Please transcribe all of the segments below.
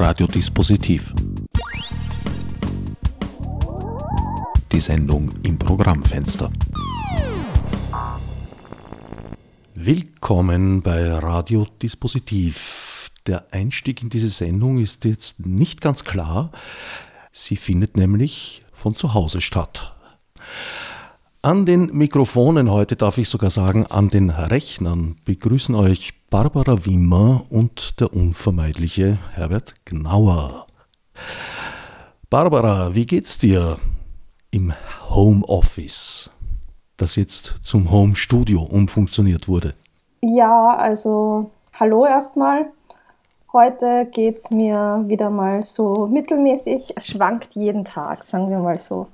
Radiodispositiv. Die Sendung im Programmfenster. Willkommen bei Radiodispositiv. Der Einstieg in diese Sendung ist jetzt nicht ganz klar. Sie findet nämlich von zu Hause statt. An den Mikrofonen heute darf ich sogar sagen, an den Rechnern begrüßen euch Barbara Wimmer und der unvermeidliche Herbert Gnauer. Barbara, wie geht's dir im Homeoffice, das jetzt zum Home Studio umfunktioniert wurde? Ja, also hallo erstmal. Heute geht's mir wieder mal so mittelmäßig. Es schwankt jeden Tag, sagen wir mal so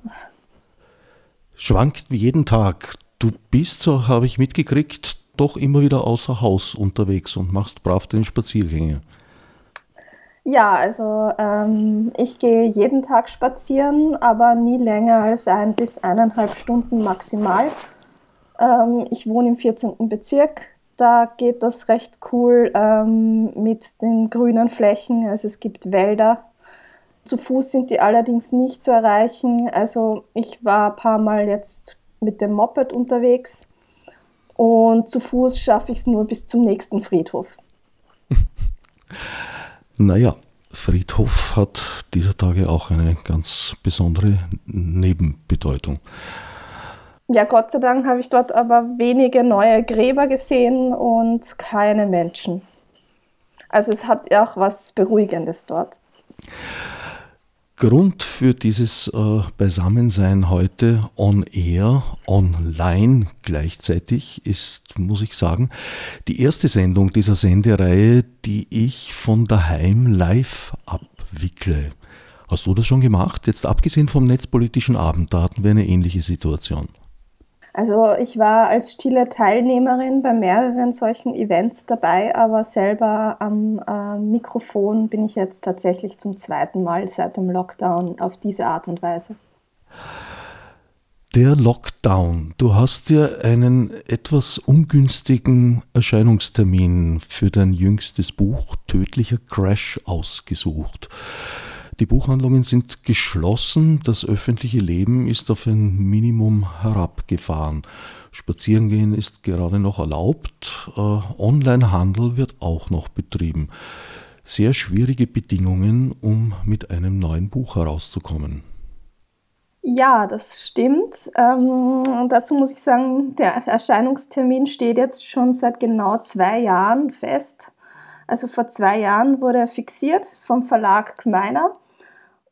schwankt wie jeden Tag. Du bist, so habe ich mitgekriegt, doch immer wieder außer Haus unterwegs und machst brav deine Spaziergänge. Ja, also ähm, ich gehe jeden Tag spazieren, aber nie länger als ein bis eineinhalb Stunden maximal. Ähm, ich wohne im 14. Bezirk. Da geht das recht cool ähm, mit den grünen Flächen. Also es gibt Wälder zu Fuß sind die allerdings nicht zu erreichen. Also ich war ein paar Mal jetzt mit dem Moped unterwegs und zu Fuß schaffe ich es nur bis zum nächsten Friedhof. naja, Friedhof hat dieser Tage auch eine ganz besondere Nebenbedeutung. Ja, Gott sei Dank habe ich dort aber wenige neue Gräber gesehen und keine Menschen. Also es hat auch was Beruhigendes dort. Grund für dieses äh, Beisammensein heute on air, online gleichzeitig ist, muss ich sagen, die erste Sendung dieser Sendereihe, die ich von daheim live abwickle. Hast du das schon gemacht? Jetzt abgesehen vom netzpolitischen Abend, da hatten wir eine ähnliche Situation. Also ich war als stille Teilnehmerin bei mehreren solchen Events dabei, aber selber am äh, Mikrofon bin ich jetzt tatsächlich zum zweiten Mal seit dem Lockdown auf diese Art und Weise. Der Lockdown. Du hast dir einen etwas ungünstigen Erscheinungstermin für dein jüngstes Buch Tödlicher Crash ausgesucht. Die Buchhandlungen sind geschlossen, das öffentliche Leben ist auf ein Minimum herabgefahren. Spazierengehen ist gerade noch erlaubt, äh, Onlinehandel wird auch noch betrieben. Sehr schwierige Bedingungen, um mit einem neuen Buch herauszukommen. Ja, das stimmt. Ähm, dazu muss ich sagen, der Erscheinungstermin steht jetzt schon seit genau zwei Jahren fest. Also vor zwei Jahren wurde er fixiert vom Verlag Gmeiner.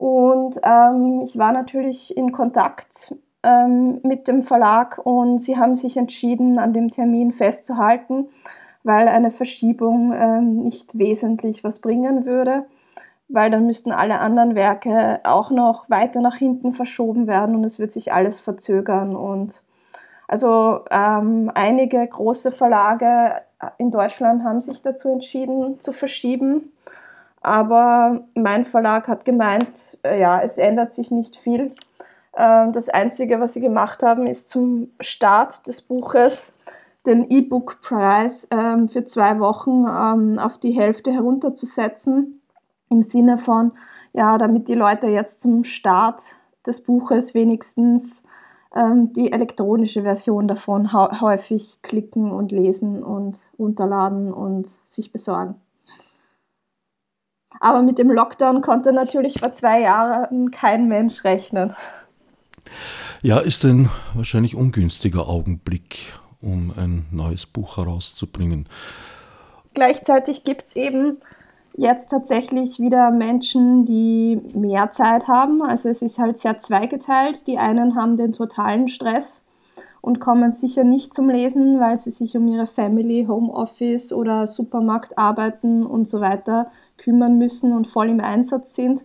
Und ähm, ich war natürlich in Kontakt ähm, mit dem Verlag und sie haben sich entschieden, an dem Termin festzuhalten, weil eine Verschiebung ähm, nicht wesentlich was bringen würde, weil dann müssten alle anderen Werke auch noch weiter nach hinten verschoben werden und es wird sich alles verzögern. Und also ähm, einige große Verlage in Deutschland haben sich dazu entschieden zu verschieben. Aber mein Verlag hat gemeint, äh, ja, es ändert sich nicht viel. Ähm, das Einzige, was sie gemacht haben, ist zum Start des Buches den E-Book-Preis ähm, für zwei Wochen ähm, auf die Hälfte herunterzusetzen. Im Sinne von, ja, damit die Leute jetzt zum Start des Buches wenigstens die elektronische Version davon häufig klicken und lesen und runterladen und sich besorgen. Aber mit dem Lockdown konnte natürlich vor zwei Jahren kein Mensch rechnen. Ja, ist ein wahrscheinlich ungünstiger Augenblick, um ein neues Buch herauszubringen. Gleichzeitig gibt es eben jetzt tatsächlich wieder Menschen, die mehr Zeit haben. Also es ist halt sehr zweigeteilt. Die einen haben den totalen Stress und kommen sicher nicht zum Lesen, weil sie sich um ihre Family, Homeoffice oder Supermarkt arbeiten und so weiter kümmern müssen und voll im Einsatz sind.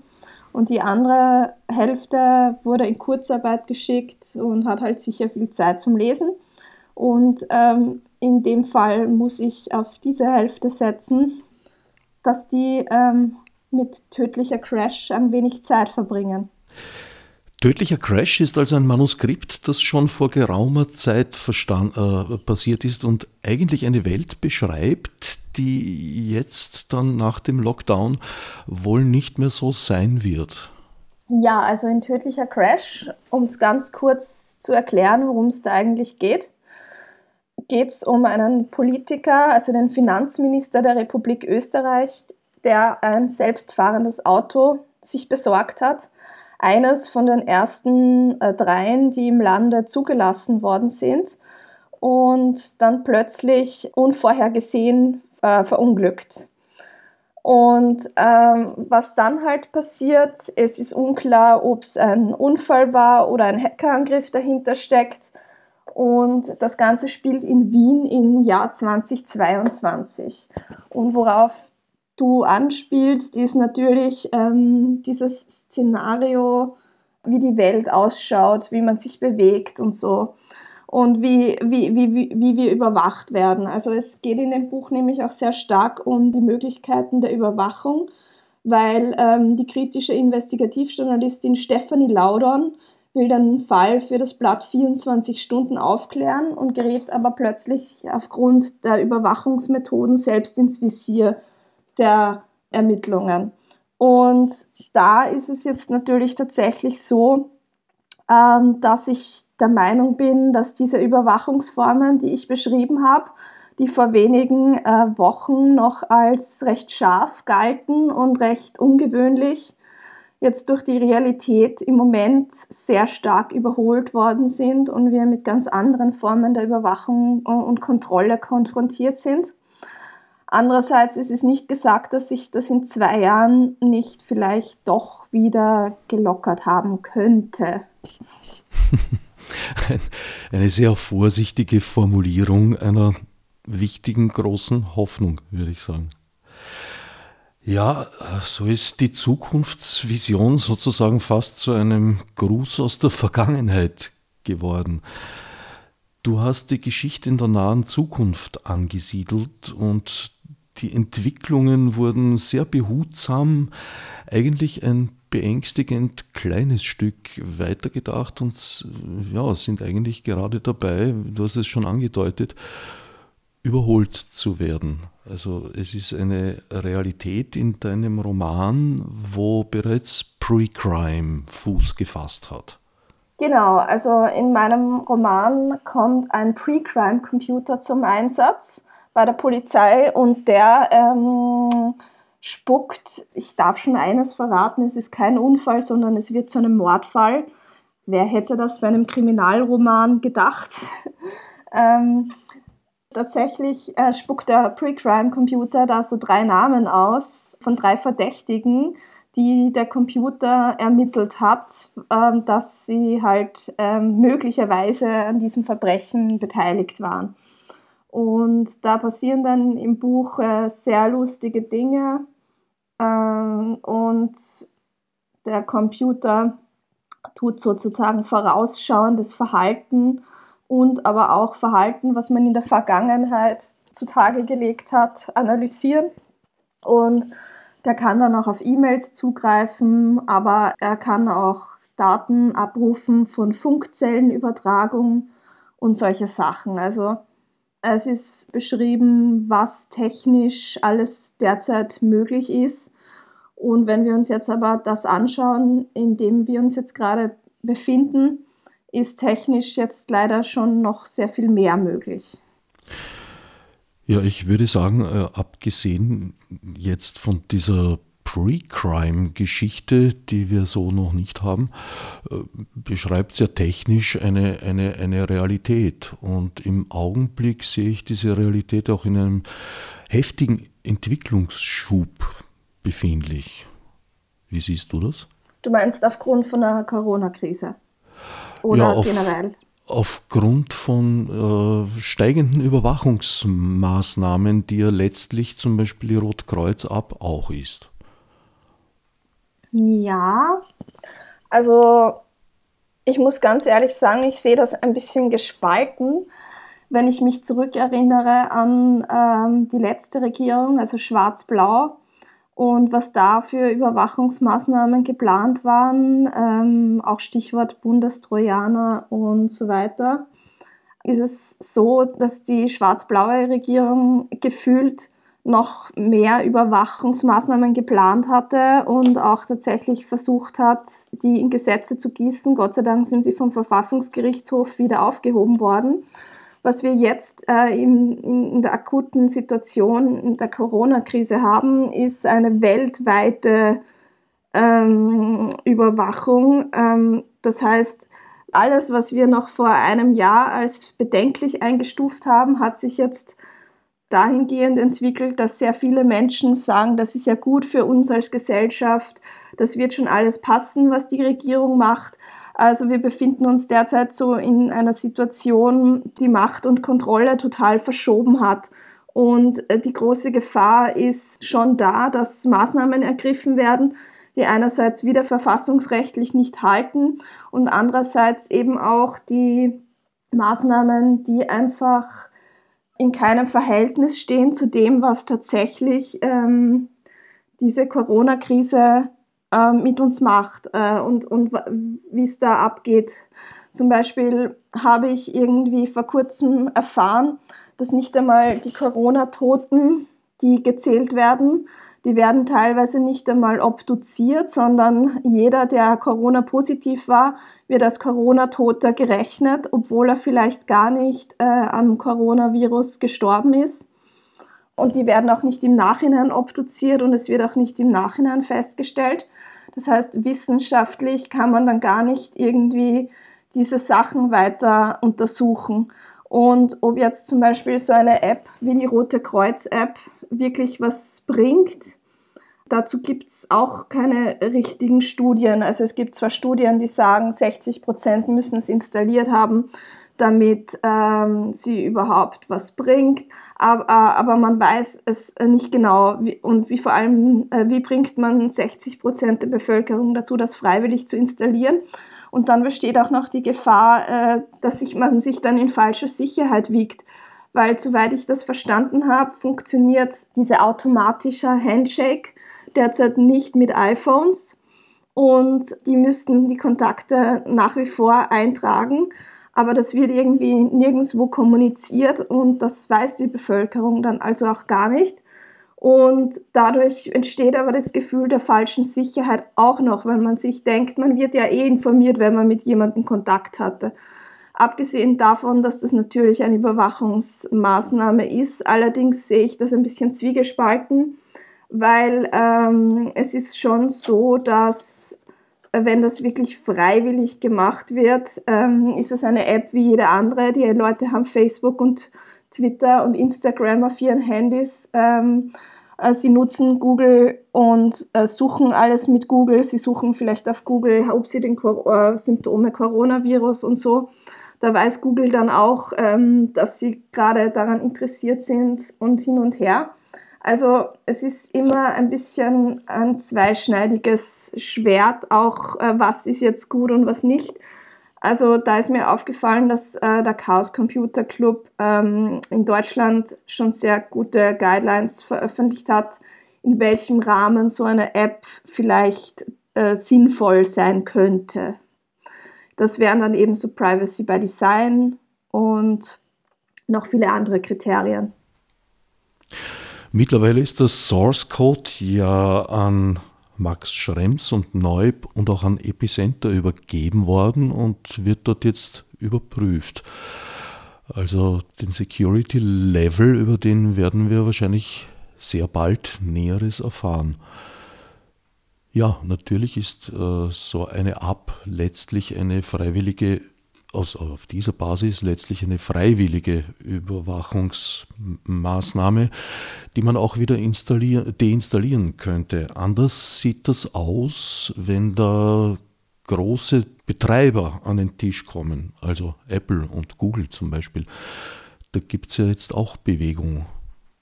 Und die andere Hälfte wurde in Kurzarbeit geschickt und hat halt sicher viel Zeit zum Lesen. Und ähm, in dem Fall muss ich auf diese Hälfte setzen, dass die ähm, mit tödlicher Crash ein wenig Zeit verbringen. Tödlicher Crash ist also ein Manuskript, das schon vor geraumer Zeit äh, passiert ist und eigentlich eine Welt beschreibt, die jetzt dann nach dem Lockdown wohl nicht mehr so sein wird. Ja, also in Tödlicher Crash, um es ganz kurz zu erklären, worum es da eigentlich geht, geht es um einen Politiker, also den Finanzminister der Republik Österreich, der ein selbstfahrendes Auto sich besorgt hat. Eines von den ersten äh, dreien, die im Lande zugelassen worden sind und dann plötzlich unvorhergesehen äh, verunglückt. Und ähm, was dann halt passiert, es ist unklar, ob es ein Unfall war oder ein Hackerangriff dahinter steckt. Und das Ganze spielt in Wien im Jahr 2022. Und worauf du anspielst, ist natürlich ähm, dieses Szenario, wie die Welt ausschaut, wie man sich bewegt und so und wie, wie, wie, wie wir überwacht werden. Also es geht in dem Buch nämlich auch sehr stark um die Möglichkeiten der Überwachung, weil ähm, die kritische Investigativjournalistin Stephanie Laudon will den Fall für das Blatt 24 Stunden aufklären und gerät aber plötzlich aufgrund der Überwachungsmethoden selbst ins Visier der Ermittlungen. Und da ist es jetzt natürlich tatsächlich so, ähm, dass ich der Meinung bin, dass diese Überwachungsformen, die ich beschrieben habe, die vor wenigen äh, Wochen noch als recht scharf galten und recht ungewöhnlich, jetzt durch die Realität im Moment sehr stark überholt worden sind und wir mit ganz anderen Formen der Überwachung und Kontrolle konfrontiert sind. Andererseits ist es nicht gesagt, dass sich das in zwei Jahren nicht vielleicht doch wieder gelockert haben könnte. Eine sehr vorsichtige Formulierung einer wichtigen großen Hoffnung, würde ich sagen. Ja, so ist die Zukunftsvision sozusagen fast zu einem Gruß aus der Vergangenheit geworden. Du hast die Geschichte in der nahen Zukunft angesiedelt und die Entwicklungen wurden sehr behutsam, eigentlich ein beängstigend kleines Stück weitergedacht und ja, sind eigentlich gerade dabei, du hast es schon angedeutet, überholt zu werden. Also es ist eine Realität in deinem Roman, wo bereits Pre-Crime Fuß gefasst hat. Genau, also in meinem Roman kommt ein Pre-Crime-Computer zum Einsatz bei der Polizei und der ähm, spuckt, ich darf schon eines verraten, es ist kein Unfall, sondern es wird zu einem Mordfall. Wer hätte das bei einem Kriminalroman gedacht? ähm, tatsächlich äh, spuckt der Pre-Crime-Computer da so drei Namen aus von drei Verdächtigen, die der Computer ermittelt hat, äh, dass sie halt äh, möglicherweise an diesem Verbrechen beteiligt waren. Und da passieren dann im Buch äh, sehr lustige Dinge. Ähm, und der Computer tut sozusagen vorausschauendes Verhalten und aber auch Verhalten, was man in der Vergangenheit zutage gelegt hat, analysieren. Und der kann dann auch auf E-Mails zugreifen, aber er kann auch Daten abrufen von Funkzellenübertragung und solche Sachen. Also es ist beschrieben, was technisch alles derzeit möglich ist. Und wenn wir uns jetzt aber das anschauen, in dem wir uns jetzt gerade befinden, ist technisch jetzt leider schon noch sehr viel mehr möglich. Ja, ich würde sagen, äh, abgesehen jetzt von dieser Pre-Crime-Geschichte, die wir so noch nicht haben, äh, beschreibt sehr technisch eine, eine, eine Realität. Und im Augenblick sehe ich diese Realität auch in einem heftigen Entwicklungsschub befindlich. Wie siehst du das? Du meinst aufgrund von der Corona-Krise? Oder ja, auf, generell? Aufgrund von äh, steigenden Überwachungsmaßnahmen, die ja letztlich zum Beispiel die Rotkreuz ab auch ist. Ja, also ich muss ganz ehrlich sagen, ich sehe das ein bisschen gespalten, wenn ich mich zurückerinnere an ähm, die letzte Regierung, also Schwarz-Blau. und was da für Überwachungsmaßnahmen geplant waren, ähm, auch Stichwort Bundestrojaner und so weiter, ist es so, dass die schwarz-blaue Regierung gefühlt noch mehr Überwachungsmaßnahmen geplant hatte und auch tatsächlich versucht hat, die in Gesetze zu gießen. Gott sei Dank sind sie vom Verfassungsgerichtshof wieder aufgehoben worden. Was wir jetzt äh, in, in, der akuten Situation in der Corona-Krise haben, ist eine weltweite ähm, Überwachung. Ähm, das heißt, alles, was wir noch vor einem Jahr als bedenklich eingestuft haben, hat sich jetzt dahingehend entwickelt, dass sehr viele Menschen sagen, das ist ja gut für uns als Gesellschaft, das wird schon alles passen, was die Regierung macht. Also wir befinden uns derzeit so in einer Situation, die Macht und Kontrolle total verschoben hat. Und äh, die große Gefahr ist schon da, dass Maßnahmen ergriffen werden, die einerseits wieder verfassungsrechtlich nicht halten und andererseits eben auch die Maßnahmen, die einfach in keinem Verhältnis stehen zu dem, was tatsächlich ähm, diese Corona-Krise äh, mit uns macht äh, und, und wie es da abgeht. Zum Beispiel habe ich irgendwie vor kurzem erfahren, dass nicht einmal die Corona-Toten, die gezählt werden, die werden teilweise nicht einmal obduziert, sondern jeder, der Corona-positiv war, wird als Corona-Toter gerechnet, obwohl er vielleicht gar nicht äh, am Coronavirus gestorben ist. Und die werden auch nicht im Nachhinein obduziert und es wird auch nicht im Nachhinein festgestellt. Das heißt, wissenschaftlich kann man dann gar nicht irgendwie diese Sachen weiter untersuchen. Und ob jetzt zum Beispiel so eine App wie die Rote Kreuz-App wirklich was bringt, dazu gibt es auch keine richtigen Studien. Also es gibt zwar Studien, die sagen, 60 Prozent müssen es installiert haben, damit ähm, sie überhaupt was bringt. Aber, äh, aber man weiß es nicht genau. Wie, und wie vor allem, äh, wie bringt man 60 Prozent der Bevölkerung dazu, das freiwillig zu installieren? Und dann besteht auch noch die Gefahr, äh, dass sich, man sich dann in falsche Sicherheit wiegt. Weil, soweit ich das verstanden habe, funktioniert dieser automatische Handshake derzeit nicht mit iPhones. Und die müssten die Kontakte nach wie vor eintragen aber das wird irgendwie nirgendwo kommuniziert und das weiß die Bevölkerung dann also auch gar nicht. Und dadurch entsteht aber das Gefühl der falschen Sicherheit auch noch, weil man sich denkt, man wird ja eh informiert, wenn man mit jemandem Kontakt hatte. Abgesehen davon, dass das natürlich eine Überwachungsmaßnahme ist, allerdings sehe ich das ein bisschen zwiegespalten, weil ähm, es ist schon so, dass wenn das wirklich freiwillig gemacht wird, ähm, ist es eine App wie jede andere. Die Leute haben Facebook und Twitter und Instagram auf ihren Handys. Ähm, äh, sie nutzen Google und äh, suchen alles mit Google. Sie suchen vielleicht auf Google, ob sie den Cor äh, Symptome Coronavirus und so. Da weiß Google dann auch, ähm, dass sie gerade daran interessiert sind und hin und her. Also es ist immer ein bisschen ein zweischneidiges Schwert, auch äh, was ist jetzt gut und was nicht. Also da ist mir aufgefallen, dass äh, der Chaos Computer Club ähm, in Deutschland schon sehr gute Guidelines veröffentlicht hat, in welchem Rahmen so eine App vielleicht äh, sinnvoll sein könnte. Das wären dann eben so Privacy by Design und noch viele andere Kriterien. Mittlerweile ist das Source Code ja an Max Schrems und Neub und auch an Epicenter übergeben worden und wird dort jetzt überprüft. Also den Security Level, über den werden wir wahrscheinlich sehr bald Näheres erfahren. Ja, natürlich ist äh, so eine App letztlich eine freiwillige aus, auf dieser Basis letztlich eine freiwillige Überwachungsmaßnahme, die man auch wieder deinstallieren könnte. Anders sieht das aus, wenn da große Betreiber an den Tisch kommen, also Apple und Google zum Beispiel. Da gibt es ja jetzt auch Bewegung.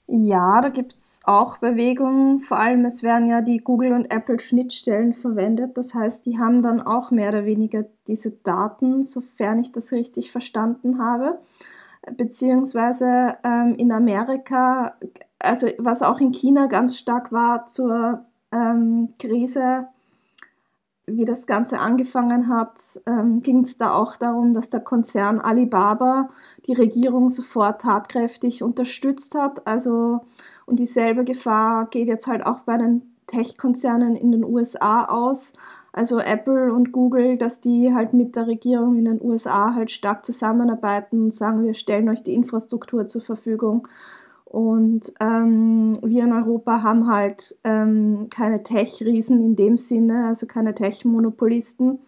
Ja, da gibt auch Bewegungen. Vor allem, es werden ja die Google- und Apple-Schnittstellen verwendet. Das heißt, die haben dann auch mehr oder weniger diese Daten, sofern ich das richtig verstanden habe. Beziehungsweise ähm, in Amerika also was auch in China ganz stark war zur ähm, Krise, wie das Ganze angefangen hat, ähm, ging es da auch darum, dass der Konzern Alibaba die Regierung sofort tatkräftig unterstützt hat. Also und dieselbe Gefahr geht jetzt halt auch bei den Tech-Konzernen in den USA aus. Also Apple und Google, dass die halt mit der Regierung in den USA halt stark zusammenarbeiten und sagen, wir stellen euch die Infrastruktur zur Verfügung. Und ähm, wir in Europa haben halt ähm, keine Tech-Riesen in dem Sinne, also keine Tech-Monopolisten.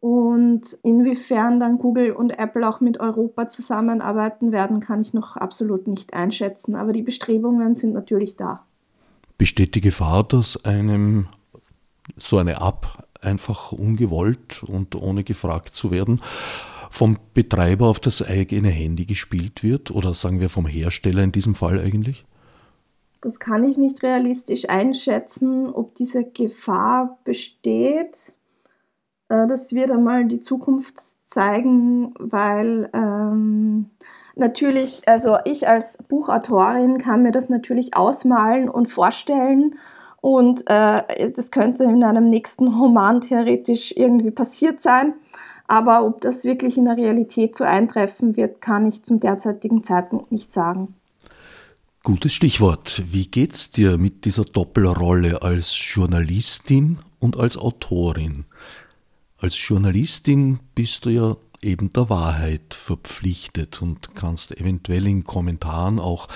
Und inwiefern dann Google und Apple auch mit Europa zusammenarbeiten werden, kann ich noch absolut nicht einschätzen. Aber die Bestrebungen sind natürlich da. Besteht die Gefahr, dass einem so eine App einfach ungewollt und ohne gefragt zu werden vom Betreiber auf das eigene Handy gespielt wird oder sagen wir vom Hersteller in diesem Fall eigentlich? Das kann ich nicht realistisch einschätzen, ob diese Gefahr besteht. Äh, das wird einmal die Zukunft zeigen, weil ähm, natürlich, also ich als Buchautorin kann mir das natürlich ausmalen und vorstellen und äh, das könnte in einem nächsten Roman theoretisch irgendwie passiert sein. Aber ob das wirklich in der Realität so eintreffen wird, kann ich zum derzeitigen Zeitpunkt nicht sagen. Gutes Stichwort. Wie geht's dir mit dieser Doppelrolle als Journalistin und als Autorin? Als Journalistin bist du ja eben der Wahrheit verpflichtet und kannst eventuell in Kommentaren auch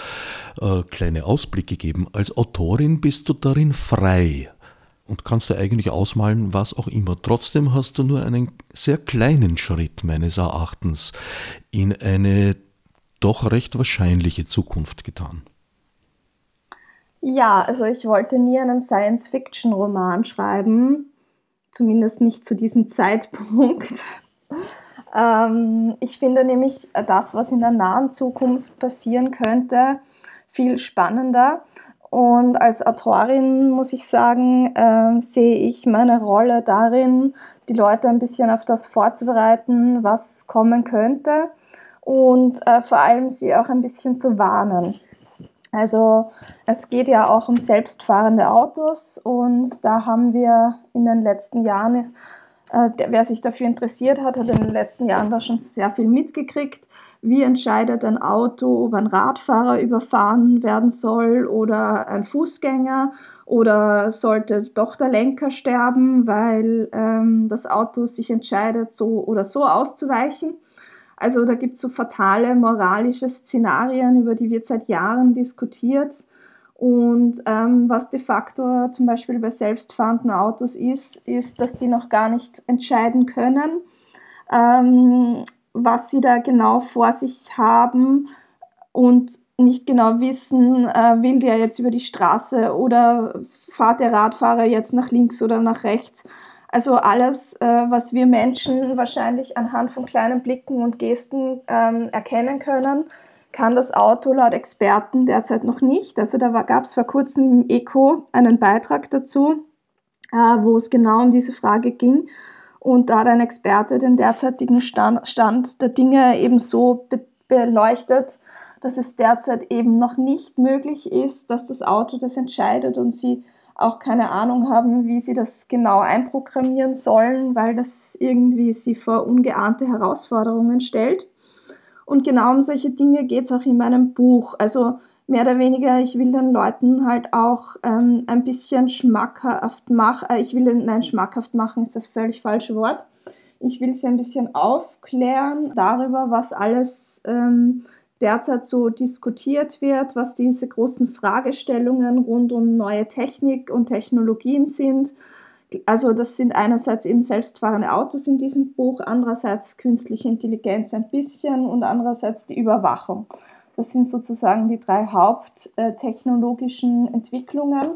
äh, kleine Ausblicke geben. Als Autorin bist du darin frei und kannst du eigentlich ausmalen, was auch immer. Trotzdem hast du nur einen sehr kleinen Schritt meines Erachtens in eine doch recht wahrscheinliche Zukunft getan. Ja, also ich wollte nie einen Science-Fiction-Roman schreiben, zumindest nicht zu diesem Zeitpunkt. Ähm, ich finde nämlich das, was in der nahen Zukunft passieren könnte, viel spannender. Und als Autorin muss ich sagen, äh, sehe ich meine Rolle darin, die Leute ein bisschen auf das vorzubereiten, was kommen könnte und äh, vor allem sie auch ein bisschen zu warnen. Also es geht ja auch um selbstfahrende Autos und da haben wir in den letzten Jahren, äh, wer sich dafür interessiert hat, hat in den letzten Jahren da schon sehr viel mitgekriegt. Wie entscheidet ein Auto, ob ein Radfahrer überfahren werden soll oder ein Fußgänger? Oder sollte doch der Lenker sterben, weil ähm, das Auto sich entscheidet, so oder so auszuweichen? Also da gibt es so fatale moralische Szenarien, über die wird seit Jahren diskutiert. Und ähm, was de facto zum Beispiel bei selbstfahrenden Autos ist, ist, dass die noch gar nicht entscheiden können. Ähm, was sie da genau vor sich haben und nicht genau wissen, äh, will der jetzt über die Straße oder fahrt der Radfahrer jetzt nach links oder nach rechts. Also alles, äh, was wir Menschen wahrscheinlich anhand von kleinen Blicken und Gesten ähm, erkennen können, kann das Auto laut Experten derzeit noch nicht. Also da gab es vor kurzem im ECO einen Beitrag dazu, äh, wo es genau um diese Frage ging. Und da hat ein Experte den derzeitigen Stand, Stand der Dinge eben so be beleuchtet, dass es derzeit eben noch nicht möglich ist, dass das Auto das entscheidet und sie auch keine Ahnung haben, wie sie das genau einprogrammieren sollen, weil das irgendwie sie vor ungeahnte Herausforderungen stellt. Und genau um solche Dinge geht es auch in meinem Buch. Also mehr oder weniger, ich will den Leuten halt auch ähm, ein bisschen schmackhaft machen, äh, ich will den, nein, schmackhaft machen ist das völlig falsche Wort. Ich will sie ein bisschen aufklären darüber, was alles ähm, derzeit so diskutiert wird, was diese großen Fragestellungen rund um neue Technik und Technologien sind. Also das sind einerseits eben selbstfahrende Autos in diesem Buch, andererseits künstliche Intelligenz ein bisschen und andererseits die Überwachung. Das sind sozusagen die drei haupttechnologischen Entwicklungen.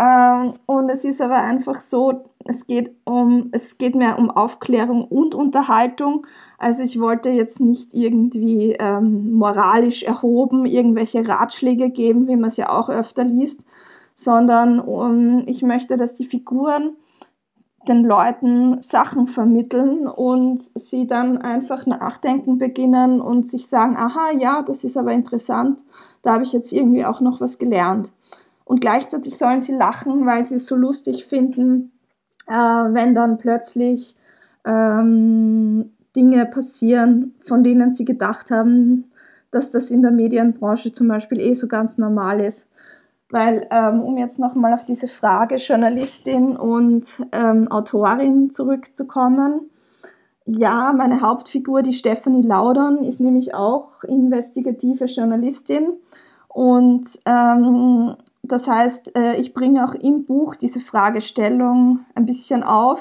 Ähm, und es ist aber einfach so, es geht, um, es geht mehr um Aufklärung und Unterhaltung. Also ich wollte jetzt nicht irgendwie ähm, moralisch erhoben irgendwelche Ratschläge geben, wie man es ja auch öfter liest, sondern um, ich möchte, dass die Figuren den Leuten Sachen vermitteln und sie dann einfach nachdenken beginnen und sich sagen, aha, ja, das ist aber interessant, da habe ich jetzt irgendwie auch noch was gelernt. Und gleichzeitig sollen sie lachen, weil sie es so lustig finden, äh, wenn dann plötzlich ähm, Dinge passieren, von denen sie gedacht haben, dass das in der Medienbranche zum Beispiel eh so ganz normal ist. Weil, ähm, um jetzt nochmal auf diese Frage Journalistin und ähm, Autorin zurückzukommen, ja, meine Hauptfigur, die Stephanie Laudern, ist nämlich auch investigative Journalistin. Und ähm, das heißt, äh, ich bringe auch im Buch diese Fragestellung ein bisschen auf.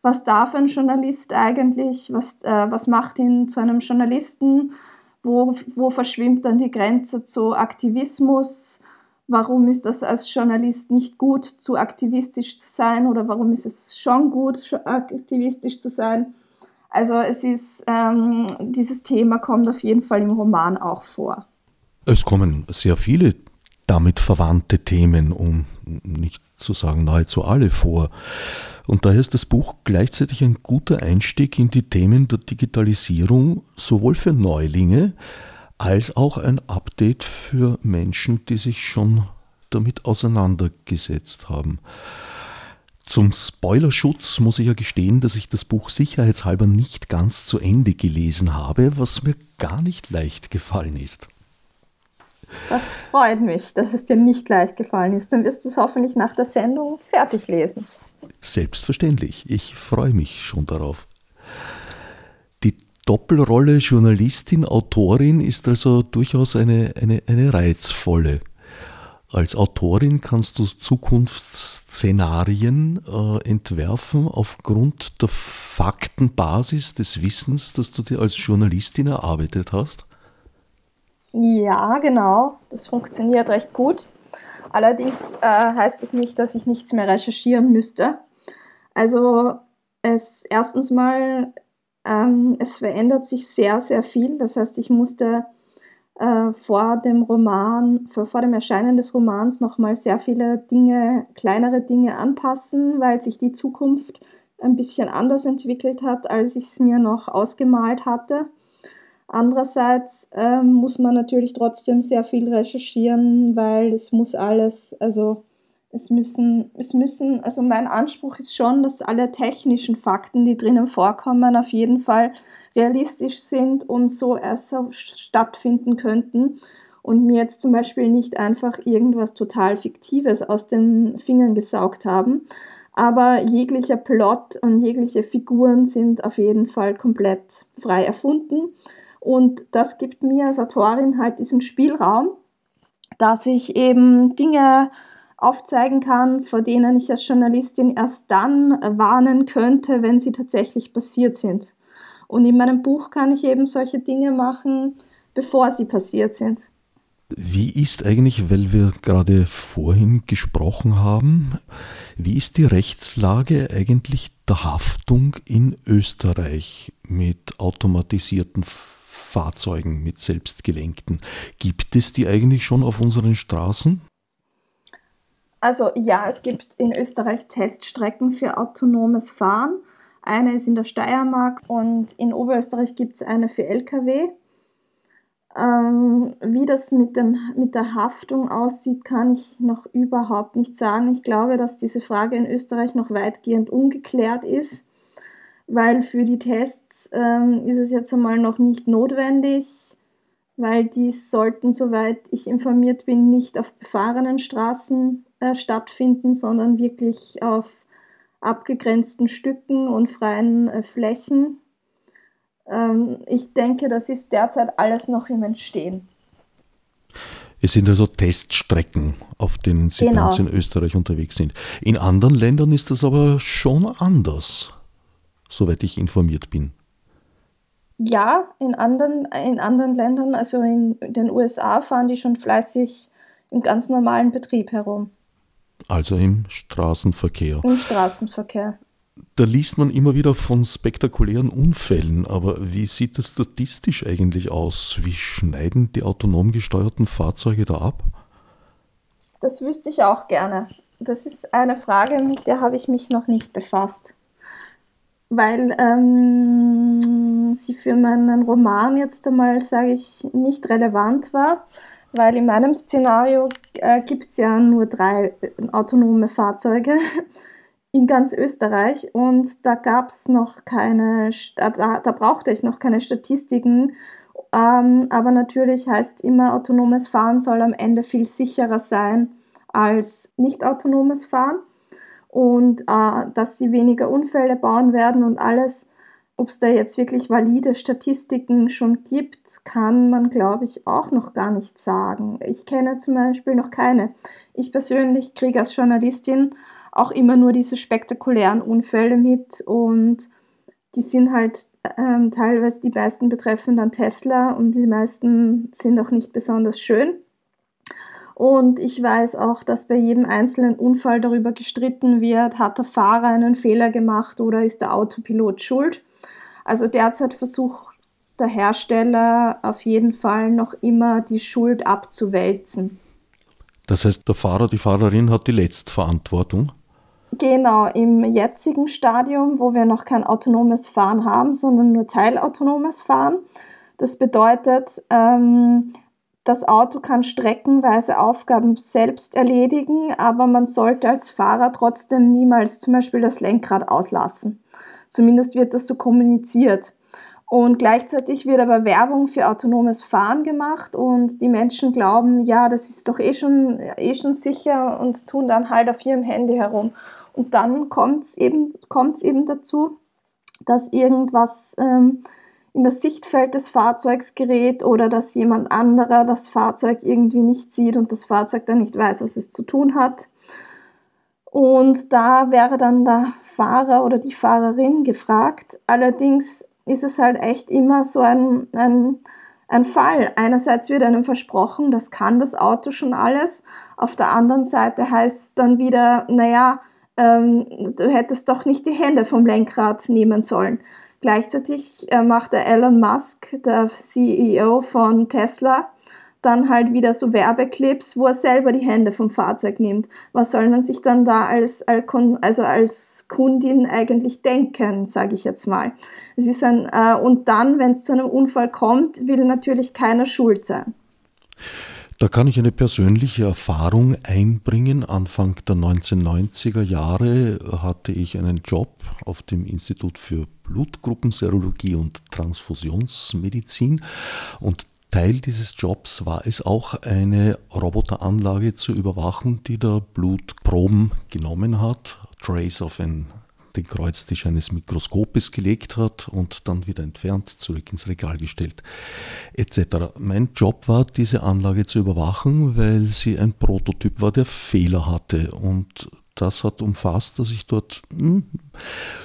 Was darf ein Journalist eigentlich? Was, äh, was macht ihn zu einem Journalisten? Wo, wo verschwimmt dann die Grenze zu Aktivismus? Warum ist das als Journalist nicht gut, zu aktivistisch zu sein? Oder warum ist es schon gut, aktivistisch zu sein? Also es ist, ähm, dieses Thema kommt auf jeden Fall im Roman auch vor. Es kommen sehr viele damit verwandte Themen, um nicht zu sagen nahezu alle vor. Und daher ist das Buch gleichzeitig ein guter Einstieg in die Themen der Digitalisierung, sowohl für Neulinge als auch ein Update für Menschen, die sich schon damit auseinandergesetzt haben. Zum Spoilerschutz muss ich ja gestehen, dass ich das Buch sicherheitshalber nicht ganz zu Ende gelesen habe, was mir gar nicht leicht gefallen ist. Das freut mich, dass es dir nicht leicht gefallen ist. Dann wirst du es hoffentlich nach der Sendung fertig lesen. Selbstverständlich. Ich freue mich schon darauf. Die Doppelrolle Journalistin, Autorin ist also durchaus eine, eine, eine reizvolle. Als Autorin kannst du Zukunftsszenarien äh, entwerfen aufgrund der Faktenbasis des Wissens, das du dir als Journalistin erarbeitet hast? Ja, genau. Das funktioniert recht gut. Allerdings äh, heißt das nicht, dass ich nichts mehr recherchieren müsste. Also es erstens mal, ähm, es verändert sich sehr, sehr viel. Das heißt, ich musste äh, vor dem Roman, vor, vor dem Erscheinen des Romans nochmal sehr viele Dinge, kleinere Dinge anpassen, weil sich die Zukunft ein bisschen anders entwickelt hat, als ich es mir noch ausgemalt hatte. Andererseits ähm, muss man natürlich trotzdem sehr viel recherchieren, weil es muss alles, also es müssen, es müssen, also mein Anspruch ist schon, dass alle technischen Fakten, die drinnen vorkommen, auf jeden Fall realistisch sind und so erst stattfinden könnten und mir jetzt zum Beispiel nicht einfach irgendwas total Fiktives aus den Fingern gesaugt haben. Aber jeglicher Plot und jegliche Figuren sind auf jeden Fall komplett frei erfunden. Und das gibt mir als Autorin halt diesen Spielraum, dass ich eben Dinge aufzeigen kann, vor denen ich als Journalistin erst dann warnen könnte, wenn sie tatsächlich passiert sind. Und in meinem Buch kann ich eben solche Dinge machen, bevor sie passiert sind. Wie ist eigentlich, weil wir gerade vorhin gesprochen haben, wie ist die Rechtslage eigentlich der Haftung in Österreich mit automatisierten Fahrzeugen mit selbstgelenkten. Gibt es die eigentlich schon auf unseren Straßen? Also ja, es gibt in Österreich Teststrecken für autonomes Fahren. Eine ist in der Steiermark und in Oberösterreich gibt es eine für Lkw. Ähm, wie das mit, den, mit der Haftung aussieht, kann ich noch überhaupt nicht sagen. Ich glaube, dass diese Frage in Österreich noch weitgehend ungeklärt ist weil für die Tests ähm, ist es jetzt einmal noch nicht notwendig, weil die sollten, soweit ich informiert bin, nicht auf befahrenen Straßen äh, stattfinden, sondern wirklich auf abgegrenzten Stücken und freien äh, Flächen. Ähm, ich denke, das ist derzeit alles noch im Entstehen. Es sind also Teststrecken, auf denen Sie genau. bei uns in Österreich unterwegs sind. In anderen Ländern ist das aber schon anders soweit ich informiert bin. Ja, in anderen, in anderen Ländern, also in den USA, fahren die schon fleißig im ganz normalen Betrieb herum. Also im Straßenverkehr. Im Straßenverkehr. Da liest man immer wieder von spektakulären Unfällen, aber wie sieht das statistisch eigentlich aus? Wie schneiden die autonom gesteuerten Fahrzeuge da ab? Das wüsste ich auch gerne. Das ist eine Frage, mit der habe ich mich noch nicht befasst weil ähm, sie für meinen Roman jetzt einmal, sage ich, nicht relevant war, weil in meinem Szenario äh, gibt es ja nur drei äh, autonome Fahrzeuge in ganz Österreich und da gab es noch keine, da, da, brauchte ich noch keine Statistiken. Ähm, aber natürlich heißt immer, autonomes Fahren soll am Ende viel sicherer sein als nicht autonomes Fahren und äh, dass sie weniger Unfälle bauen werden und alles. Ob es da jetzt wirklich valide Statistiken schon gibt, kann man, glaube ich, auch noch gar nicht sagen. Ich kenne zum Beispiel noch keine. Ich persönlich kriege als Journalistin auch immer nur diese spektakulären Unfälle mit und die sind halt ähm, teilweise die meisten betreffen dann Tesla und die meisten sind auch nicht besonders schön. Und ich weiß auch, dass bei jedem einzelnen Unfall darüber gestritten wird, hat der Fahrer einen Fehler gemacht oder ist der Autopilot schuld. Also derzeit versucht der Hersteller auf jeden Fall noch immer die Schuld abzuwälzen. Das heißt, der Fahrer, die Fahrerin hat die Letztverantwortung? Genau, im jetzigen Stadium, wo wir noch kein autonomes Fahren haben, sondern nur teilautonomes Fahren. Das bedeutet, ähm, das Auto kann streckenweise Aufgaben selbst erledigen, aber man sollte als Fahrer trotzdem niemals zum Beispiel das Lenkrad auslassen. Zumindest wird das so kommuniziert. Und gleichzeitig wird aber Werbung für autonomes Fahren gemacht und die Menschen glauben, ja, das ist doch eh schon, eh schon sicher und tun dann halt auf ihrem Handy herum. Und dann kommt es eben, eben dazu, dass irgendwas ähm, in das Sichtfeld des Fahrzeugs gerät oder dass jemand anderer das Fahrzeug irgendwie nicht sieht und das Fahrzeug dann nicht weiß, was es zu tun hat. Und da wäre dann der Fahrer oder die Fahrerin gefragt. Allerdings ist es halt echt immer so ein, ein, ein Fall. Einerseits wird einem versprochen, das kann das Auto schon alles. Auf der anderen Seite heißt es dann wieder, naja, ähm, du hättest doch nicht die Hände vom Lenkrad nehmen sollen. Gleichzeitig äh, macht der Elon Musk, der CEO von Tesla, dann halt wieder so Werbeclips, wo er selber die Hände vom Fahrzeug nimmt. Was soll man sich dann da als, also als Kundin eigentlich denken, sage ich jetzt mal. Es ist ein, äh, und dann, wenn es zu einem Unfall kommt, will natürlich keiner schuld sein. Da kann ich eine persönliche Erfahrung einbringen. Anfang der 1990er Jahre hatte ich einen Job auf dem Institut für Blutgruppenserologie und Transfusionsmedizin und Teil dieses Jobs war es auch, eine Roboteranlage zu überwachen, die da Blutproben genommen hat, Trace auf ein den Kreuztisch eines Mikroskopes gelegt hat und dann wieder entfernt, zurück ins Regal gestellt, etc. Mein Job war, diese Anlage zu überwachen, weil sie ein Prototyp war, der Fehler hatte. Und das hat umfasst, dass ich dort hm,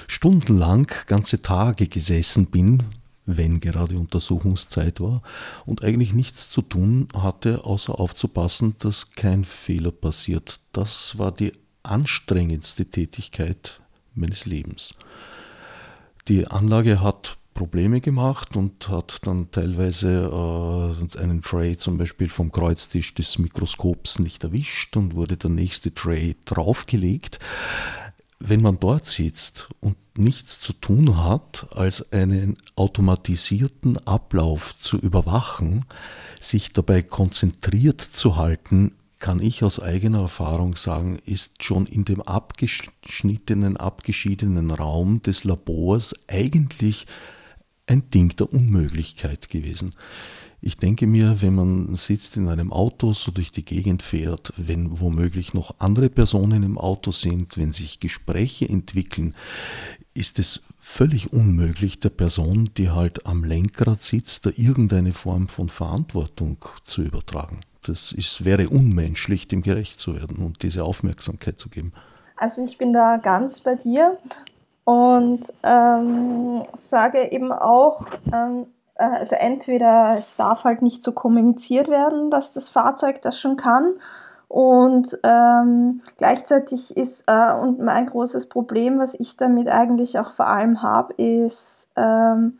stundenlang, ganze Tage gesessen bin, wenn gerade Untersuchungszeit war und eigentlich nichts zu tun hatte, außer aufzupassen, dass kein Fehler passiert. Das war die anstrengendste Tätigkeit meines Lebens. Die Anlage hat Probleme gemacht und hat dann teilweise äh, einen Tray zum Beispiel vom Kreuztisch des Mikroskops nicht erwischt und wurde der nächste Tray draufgelegt. Wenn man dort sitzt und nichts zu tun hat, als einen automatisierten Ablauf zu überwachen, sich dabei konzentriert zu halten, kann ich aus eigener Erfahrung sagen, ist schon in dem abgeschnittenen, abgeschiedenen Raum des Labors eigentlich ein Ding der Unmöglichkeit gewesen. Ich denke mir, wenn man sitzt in einem Auto, so durch die Gegend fährt, wenn womöglich noch andere Personen im Auto sind, wenn sich Gespräche entwickeln, ist es völlig unmöglich, der Person, die halt am Lenkrad sitzt, da irgendeine Form von Verantwortung zu übertragen das ist, wäre unmenschlich, dem gerecht zu werden und diese Aufmerksamkeit zu geben. Also ich bin da ganz bei dir und ähm, sage eben auch, ähm, äh, also entweder es darf halt nicht so kommuniziert werden, dass das Fahrzeug das schon kann und ähm, gleichzeitig ist, äh, und mein großes Problem, was ich damit eigentlich auch vor allem habe, ist, ähm,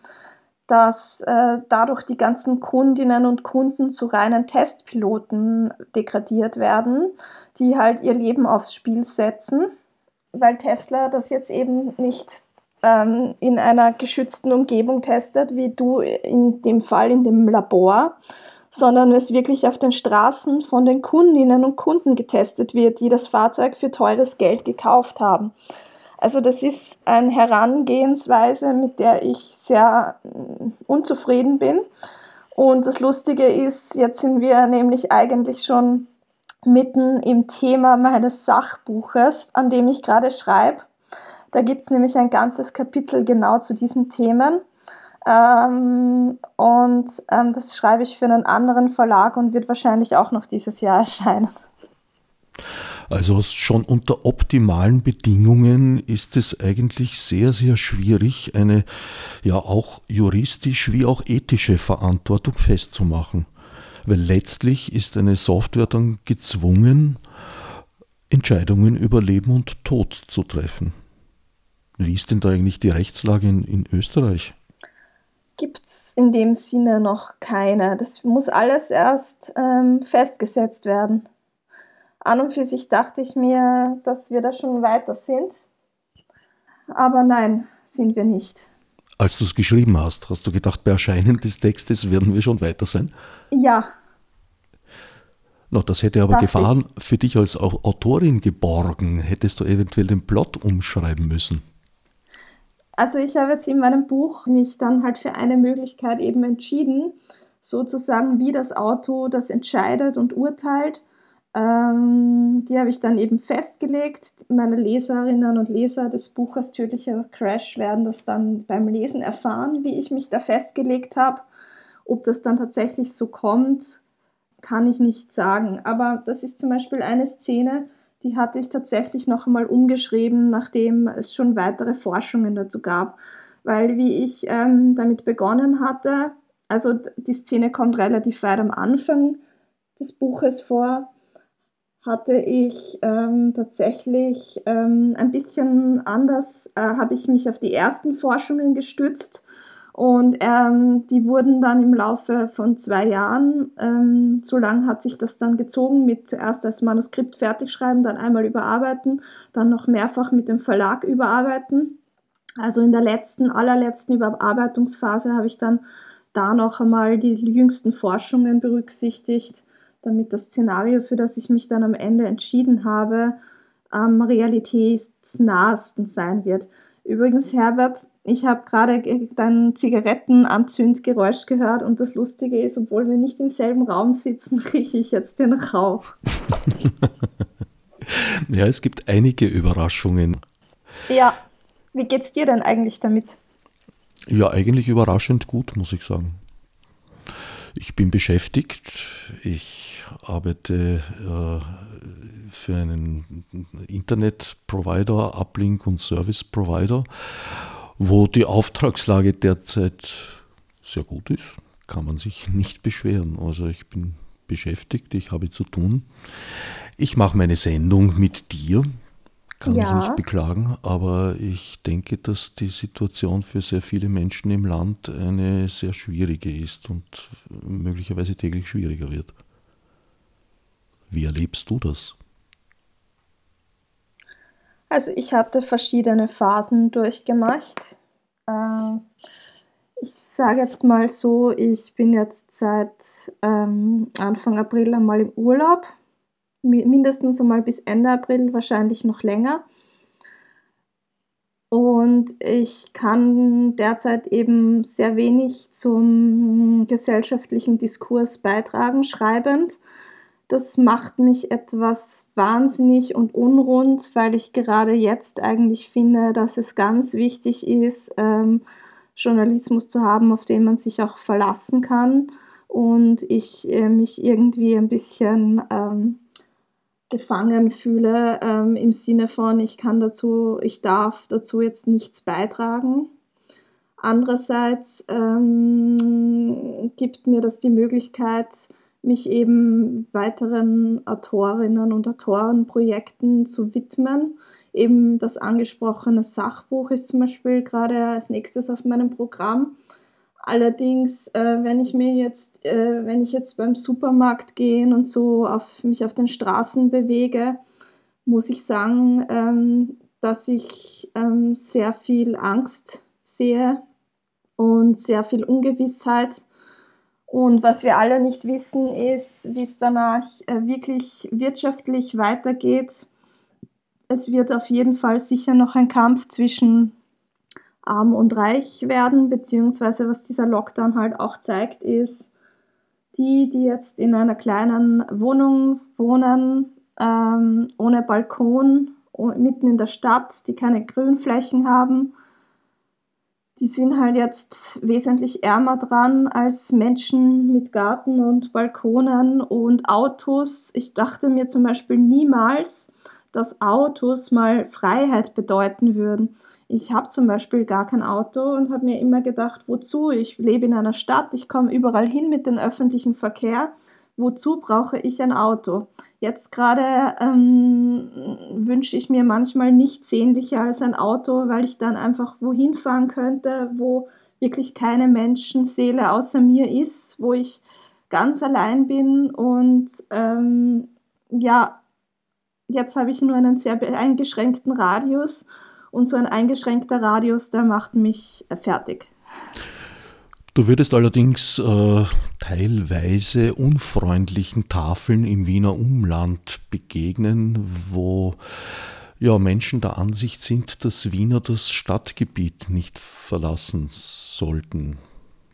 dass äh, dadurch die ganzen Kundinnen und Kunden zu reinen Testpiloten degradiert werden, die halt ihr Leben aufs Spiel setzen, weil Tesla das jetzt eben nicht ähm, in einer geschützten Umgebung testet, wie du in dem Fall in dem Labor, sondern es wirklich auf den Straßen von den Kundinnen und Kunden getestet wird, die das Fahrzeug für teures Geld gekauft haben. Also das ist eine Herangehensweise, mit der ich sehr mm, unzufrieden bin. Und das Lustige ist, jetzt sind wir nämlich eigentlich schon mitten im Thema meines Sachbuches, an dem ich gerade schreibe. Da gibt es nämlich ein ganzes Kapitel genau zu diesen Themen. Ähm, und ähm, das schreibe ich für einen anderen Verlag und wird wahrscheinlich auch noch dieses Jahr erscheinen. Also schon unter optimalen Bedingungen ist es eigentlich sehr, sehr schwierig, eine ja auch juristisch wie auch ethische Verantwortung festzumachen. Weil letztlich ist eine Software dann gezwungen, Entscheidungen über Leben und Tod zu treffen. Wie ist denn da eigentlich die Rechtslage in, in Österreich? Gibt es in dem Sinne noch keine. Das muss alles erst ähm, festgesetzt werden an und für sich dachte ich mir, dass wir da schon weiter sind. Aber nein, sind wir nicht. Als du es geschrieben hast, hast du gedacht, bei Erscheinen des Textes werden wir schon weiter sein? Ja. No, das hätte aber Gefahren ich. für dich als Autorin geborgen. Hättest du eventuell den Plot umschreiben müssen? Also ich habe jetzt in meinem Buch mich dann halt für eine Möglichkeit eben entschieden, sozusagen wie das Auto das entscheidet und urteilt ähm, die habe ich dann eben festgelegt. Meine Leserinnen und Leser des Buches Tödlicher Crash werden das dann beim Lesen erfahren, wie ich mich da festgelegt habe. Ob das dann tatsächlich so kommt, kann ich nicht sagen. Aber das ist zum Beispiel eine Szene, die hatte ich tatsächlich noch einmal umgeschrieben, nachdem es schon weitere Forschungen dazu gab. Weil wie ich ähm, damit begonnen hatte, also die Szene kommt relativ weit am Anfang des Buches vor, hatte ich ähm, tatsächlich ähm, ein bisschen anders, äh, habe ich mich auf die ersten Forschungen gestützt und ähm, die wurden dann im Laufe von zwei Jahren, ähm, so lang hat sich das dann gezogen, mit zuerst als Manuskript fertig schreiben, dann einmal überarbeiten, dann noch mehrfach mit dem Verlag überarbeiten. Also in der letzten, allerletzten Überarbeitungsphase habe ich dann da noch einmal die jüngsten Forschungen berücksichtigt damit das Szenario, für das ich mich dann am Ende entschieden habe, am realitätsnahesten sein wird. Übrigens, Herbert, ich habe gerade dein Zigarettenanzündgeräusch gehört und das Lustige ist, obwohl wir nicht im selben Raum sitzen, rieche ich jetzt den Rauch. ja, es gibt einige Überraschungen. Ja, wie geht's dir denn eigentlich damit? Ja, eigentlich überraschend gut, muss ich sagen. Ich bin beschäftigt. Ich arbeite äh, für einen Internet-Provider, Uplink und Service-Provider, wo die Auftragslage derzeit sehr gut ist. Kann man sich nicht beschweren. Also ich bin beschäftigt, ich habe zu tun. Ich mache meine Sendung mit dir kann ja. mich nicht beklagen, aber ich denke, dass die Situation für sehr viele Menschen im Land eine sehr schwierige ist und möglicherweise täglich schwieriger wird. Wie erlebst du das? Also ich hatte verschiedene Phasen durchgemacht. Ähm, ich sage jetzt mal so, ich bin jetzt seit ähm, Anfang April einmal im Urlaub mindestens einmal bis Ende April, wahrscheinlich noch länger. Und ich kann derzeit eben sehr wenig zum gesellschaftlichen Diskurs beitragen, schreibend. Das macht mich etwas wahnsinnig und unrund, weil ich gerade jetzt eigentlich finde, dass es ganz wichtig ist, ähm, Journalismus zu haben, auf den man sich auch verlassen kann. Und ich äh, mich irgendwie ein bisschen ähm, gefangen fühle, ähm, im Sinne von, ich kann dazu, ich darf dazu jetzt nichts beitragen. Andererseits ähm, gibt mir das die Möglichkeit, mich eben weiteren Autorinnen und Autorenprojekten zu widmen. Eben das angesprochene Sachbuch ist zum Beispiel gerade als nächstes auf meinem Programm. Allerdings, äh, wenn ich mir jetzt, äh, wenn ich jetzt beim Supermarkt gehe und so auf, mich auf den Straßen bewege, muss ich sagen, ähm, dass ich ähm, sehr viel Angst sehe und sehr viel Ungewissheit. Und was wir alle nicht wissen, ist, wie es danach äh, wirklich wirtschaftlich weitergeht. Es wird auf jeden Fall sicher noch ein Kampf zwischen arm und reich werden, beziehungsweise was dieser Lockdown halt auch zeigt, ist, die, die jetzt in einer kleinen Wohnung wohnen, ähm, ohne Balkon, mitten in der Stadt, die keine Grünflächen haben, die sind halt jetzt wesentlich ärmer dran als Menschen mit Garten und Balkonen und Autos. Ich dachte mir zum Beispiel niemals, dass Autos mal Freiheit bedeuten würden. Ich habe zum Beispiel gar kein Auto und habe mir immer gedacht, wozu? Ich lebe in einer Stadt, ich komme überall hin mit dem öffentlichen Verkehr. Wozu brauche ich ein Auto? Jetzt gerade ähm, wünsche ich mir manchmal nichts sehnlicher als ein Auto, weil ich dann einfach wohin fahren könnte, wo wirklich keine Menschenseele außer mir ist, wo ich ganz allein bin und ähm, ja, jetzt habe ich nur einen sehr eingeschränkten Radius und so ein eingeschränkter Radius, der macht mich fertig. Du würdest allerdings äh, teilweise unfreundlichen Tafeln im Wiener Umland begegnen, wo ja, Menschen der Ansicht sind, dass Wiener das Stadtgebiet nicht verlassen sollten.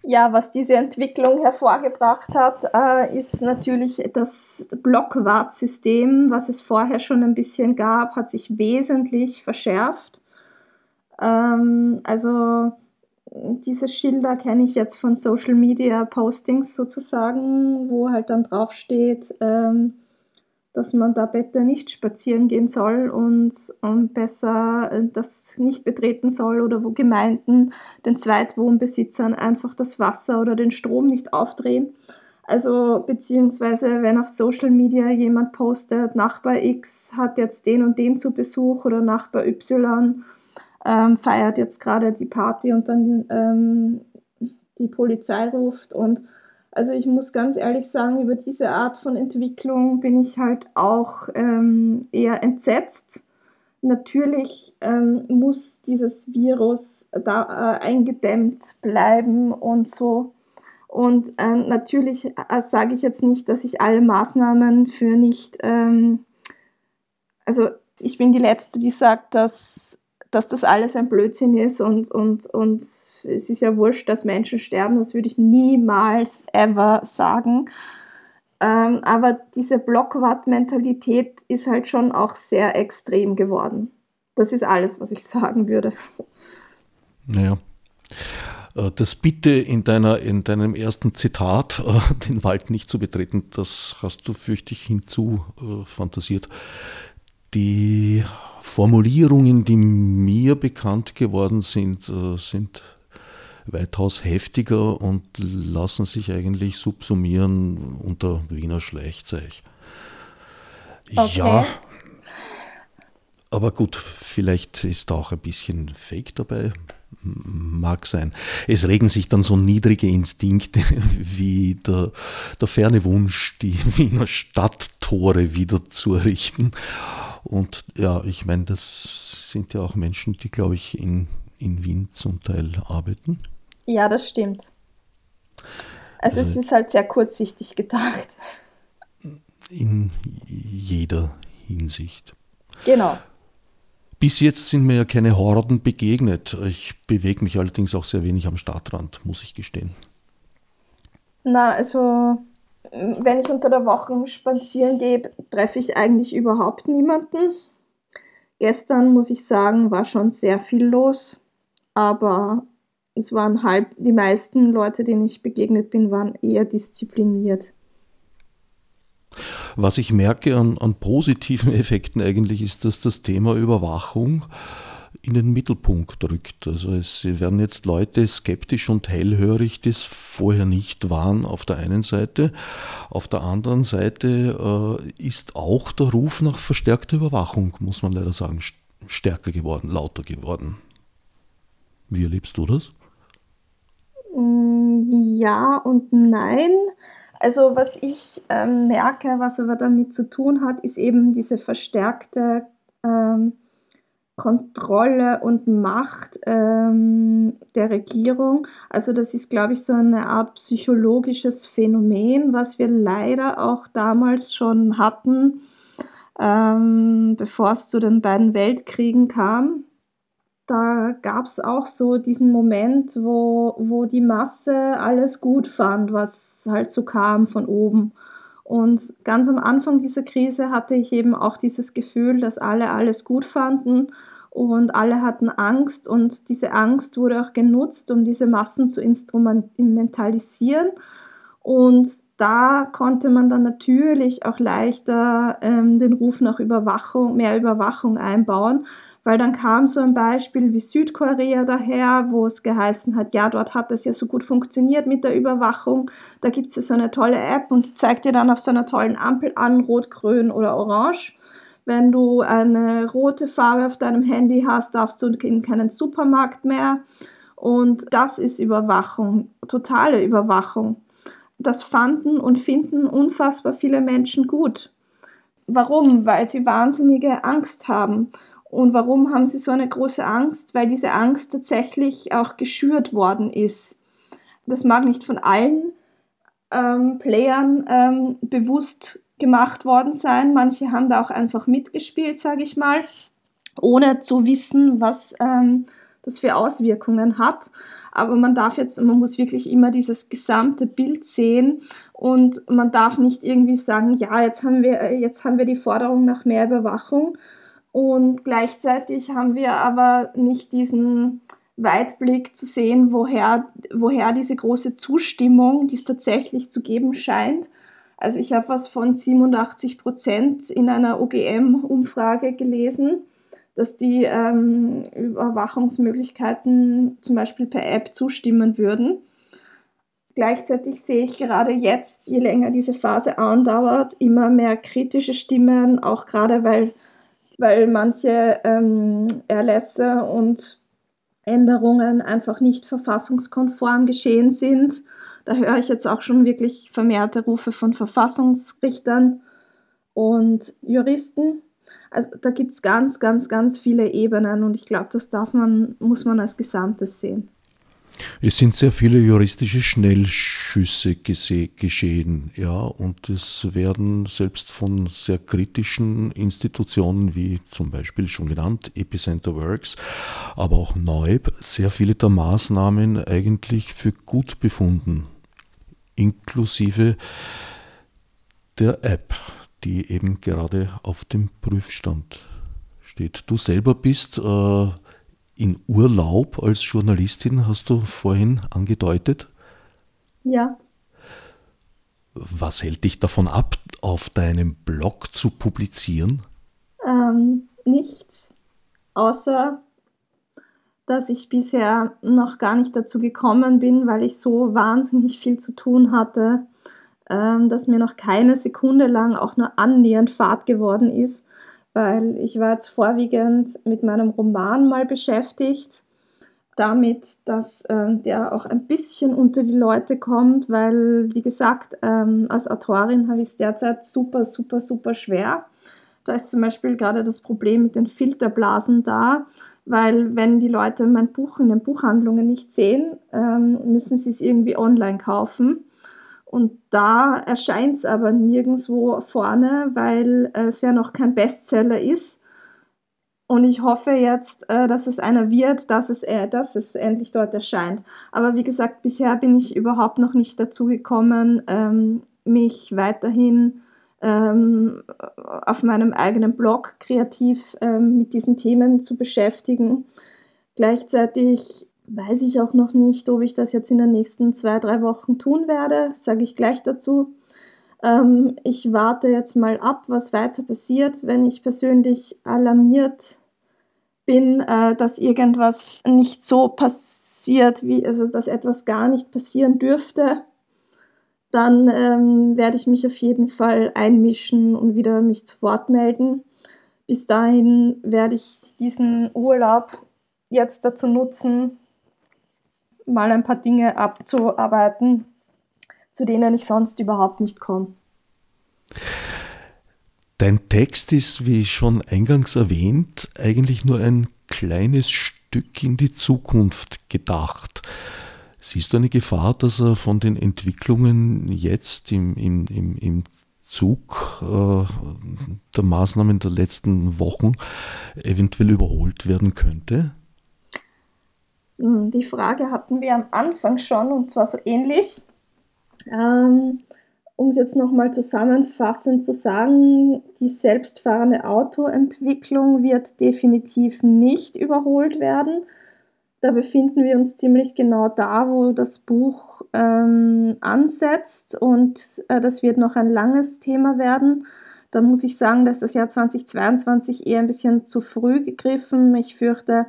Ja, was diese Entwicklung hervorgebracht hat, äh, ist natürlich das Blockwartsystem, was es vorher schon ein bisschen gab, hat sich wesentlich verschärft. Ähm, also diese Schilder kenne ich jetzt von Social Media Postings sozusagen, wo halt dann drauf steht, ähm, dass man da bitte nicht spazieren gehen soll und, und besser äh, das nicht betreten soll oder wo Gemeinden den Zweitwohnbesitzern einfach das Wasser oder den Strom nicht aufdrehen. Also beziehungsweise wenn auf Social Media jemand postet, Nachbar X hat jetzt den und den zu Besuch oder Nachbar Y ähm, feiert jetzt gerade die Party und dann ähm, die Polizei ruft. Und also ich muss ganz ehrlich sagen, über diese Art von Entwicklung bin ich halt auch ähm, eher entsetzt. Natürlich ähm, muss dieses Virus da äh, eingedämmt bleiben und so. Und äh, natürlich äh, sage ich jetzt nicht, dass ich alle Maßnahmen für nicht, ähm, also ich bin die Letzte, die sagt, dass dass das alles ein Blödsinn ist und, und, und es ist ja wurscht, dass Menschen sterben, das würde ich niemals ever sagen. Ähm, aber diese Blockwart-Mentalität ist halt schon auch sehr extrem geworden. Das ist alles, was ich sagen würde. Naja. Äh, das Bitte in, deiner, in deinem ersten Zitat, äh, den Wald nicht zu betreten, das hast du fürchtig hinzu äh. Die Formulierungen, die mir bekannt geworden sind, äh, sind weitaus heftiger und lassen sich eigentlich subsumieren unter Wiener Schleichzeug. Okay. Ja, aber gut, vielleicht ist da auch ein bisschen Fake dabei. Mag sein. Es regen sich dann so niedrige Instinkte wie der, der ferne Wunsch, die Wiener Stadttore wieder zu errichten. Und ja, ich meine, das sind ja auch Menschen, die, glaube ich, in, in Wien zum Teil arbeiten. Ja, das stimmt. Also, also es ist halt sehr kurzsichtig gedacht. In jeder Hinsicht. Genau. Bis jetzt sind mir ja keine Horden begegnet. Ich bewege mich allerdings auch sehr wenig am Stadtrand, muss ich gestehen. Na, also wenn ich unter der Woche spazieren gehe, treffe ich eigentlich überhaupt niemanden. Gestern, muss ich sagen, war schon sehr viel los, aber es waren halb, die meisten Leute, denen ich begegnet bin, waren eher diszipliniert. Was ich merke an, an positiven Effekten eigentlich ist, dass das Thema Überwachung in den Mittelpunkt rückt. Also es werden jetzt Leute skeptisch und hellhörig, die es vorher nicht waren, auf der einen Seite. Auf der anderen Seite äh, ist auch der Ruf nach verstärkter Überwachung, muss man leider sagen, stärker geworden, lauter geworden. Wie erlebst du das? Mm, ja und nein. Also was ich ähm, merke, was aber damit zu tun hat, ist eben diese verstärkte ähm, Kontrolle und Macht ähm, der Regierung. Also das ist, glaube ich, so eine Art psychologisches Phänomen, was wir leider auch damals schon hatten, ähm, bevor es zu den beiden Weltkriegen kam. Da gab es auch so diesen Moment, wo, wo die Masse alles gut fand, was halt so kam von oben. Und ganz am Anfang dieser Krise hatte ich eben auch dieses Gefühl, dass alle alles gut fanden und alle hatten Angst und diese Angst wurde auch genutzt, um diese Massen zu instrumentalisieren. Und da konnte man dann natürlich auch leichter ähm, den Ruf nach Überwachung, mehr Überwachung einbauen, weil dann kam so ein Beispiel wie Südkorea daher, wo es geheißen hat, ja, dort hat es ja so gut funktioniert mit der Überwachung. Da gibt es ja so eine tolle App und die zeigt dir dann auf so einer tollen Ampel an, rot, grün oder orange. Wenn du eine rote Farbe auf deinem Handy hast, darfst du in keinen Supermarkt mehr. Und das ist Überwachung, totale Überwachung. Das fanden und finden unfassbar viele Menschen gut. Warum? Weil sie wahnsinnige Angst haben. Und warum haben sie so eine große Angst? Weil diese Angst tatsächlich auch geschürt worden ist. Das mag nicht von allen ähm, Playern ähm, bewusst gemacht worden sein. Manche haben da auch einfach mitgespielt, sage ich mal, ohne zu wissen, was ähm, das für Auswirkungen hat. Aber man darf jetzt, man muss wirklich immer dieses gesamte Bild sehen und man darf nicht irgendwie sagen, ja, jetzt haben wir, jetzt haben wir die Forderung nach mehr Überwachung und gleichzeitig haben wir aber nicht diesen Weitblick zu sehen, woher, woher diese große Zustimmung, die es tatsächlich zu geben scheint. Also ich habe was von 87 Prozent in einer OGM-Umfrage gelesen, dass die ähm, Überwachungsmöglichkeiten zum Beispiel per App zustimmen würden. Gleichzeitig sehe ich gerade jetzt, je länger diese Phase andauert, immer mehr kritische Stimmen, auch gerade weil weil manche ähm, Erlässe und Änderungen einfach nicht verfassungskonform geschehen sind. Da höre ich jetzt auch schon wirklich vermehrte Rufe von Verfassungsrichtern und Juristen. Also da gibt es ganz, ganz, ganz viele Ebenen und ich glaube, das darf man, muss man als Gesamtes sehen. Es sind sehr viele juristische Schnellschüsse geschehen, ja, und es werden selbst von sehr kritischen Institutionen wie zum Beispiel schon genannt Epicenter Works, aber auch Neub sehr viele der Maßnahmen eigentlich für gut befunden, inklusive der App, die eben gerade auf dem Prüfstand steht. Du selber bist äh, in Urlaub als Journalistin, hast du vorhin angedeutet. Ja. Was hält dich davon ab, auf deinem Blog zu publizieren? Ähm, nichts, außer dass ich bisher noch gar nicht dazu gekommen bin, weil ich so wahnsinnig viel zu tun hatte, ähm, dass mir noch keine Sekunde lang auch nur annähernd Fahrt geworden ist, weil ich war jetzt vorwiegend mit meinem Roman mal beschäftigt, damit, dass äh, der auch ein bisschen unter die Leute kommt, weil, wie gesagt, ähm, als Autorin habe ich es derzeit super, super, super schwer. Da ist zum Beispiel gerade das Problem mit den Filterblasen da, weil wenn die Leute mein Buch in den Buchhandlungen nicht sehen, ähm, müssen sie es irgendwie online kaufen. Und da erscheint es aber nirgendwo vorne, weil es ja noch kein Bestseller ist. Und ich hoffe jetzt, äh, dass es einer wird, dass es, äh, dass es endlich dort erscheint. Aber wie gesagt, bisher bin ich überhaupt noch nicht dazu gekommen, ähm, mich weiterhin ähm, auf meinem eigenen Blog kreativ ähm, mit diesen Themen zu beschäftigen. Gleichzeitig weiß ich auch noch nicht, ob ich das jetzt in den nächsten zwei, drei Wochen tun werde, sage ich gleich dazu. Ähm, ich warte jetzt mal ab, was weiter passiert, wenn ich persönlich alarmiert bin, äh, dass irgendwas nicht so passiert, wie, also dass etwas gar nicht passieren dürfte, dann ähm, werde ich mich auf jeden Fall einmischen und wieder mich zu Wort melden. Bis dahin werde ich diesen Urlaub jetzt dazu nutzen, mal ein paar Dinge abzuarbeiten, zu denen ich sonst überhaupt nicht komme. Dein Text ist, wie schon eingangs erwähnt, eigentlich nur ein kleines Stück in die Zukunft gedacht. Siehst du eine Gefahr, dass er von den Entwicklungen jetzt im, im, im, im Zug äh, der Maßnahmen der letzten Wochen eventuell überholt werden könnte? Hm, die Frage hatten wir am Anfang schon und zwar so ähnlich. Ähm, um es jetzt nochmal zusammenfassend zu sagen, die selbstfahrende Autoentwicklung wird definitiv nicht überholt werden. Da befinden wir uns ziemlich genau da, wo das Buch ähm, ansetzt und äh, das wird noch ein langes Thema werden. Da muss ich sagen, dass das Jahr 2022 eher ein bisschen zu früh gegriffen. Ich fürchte,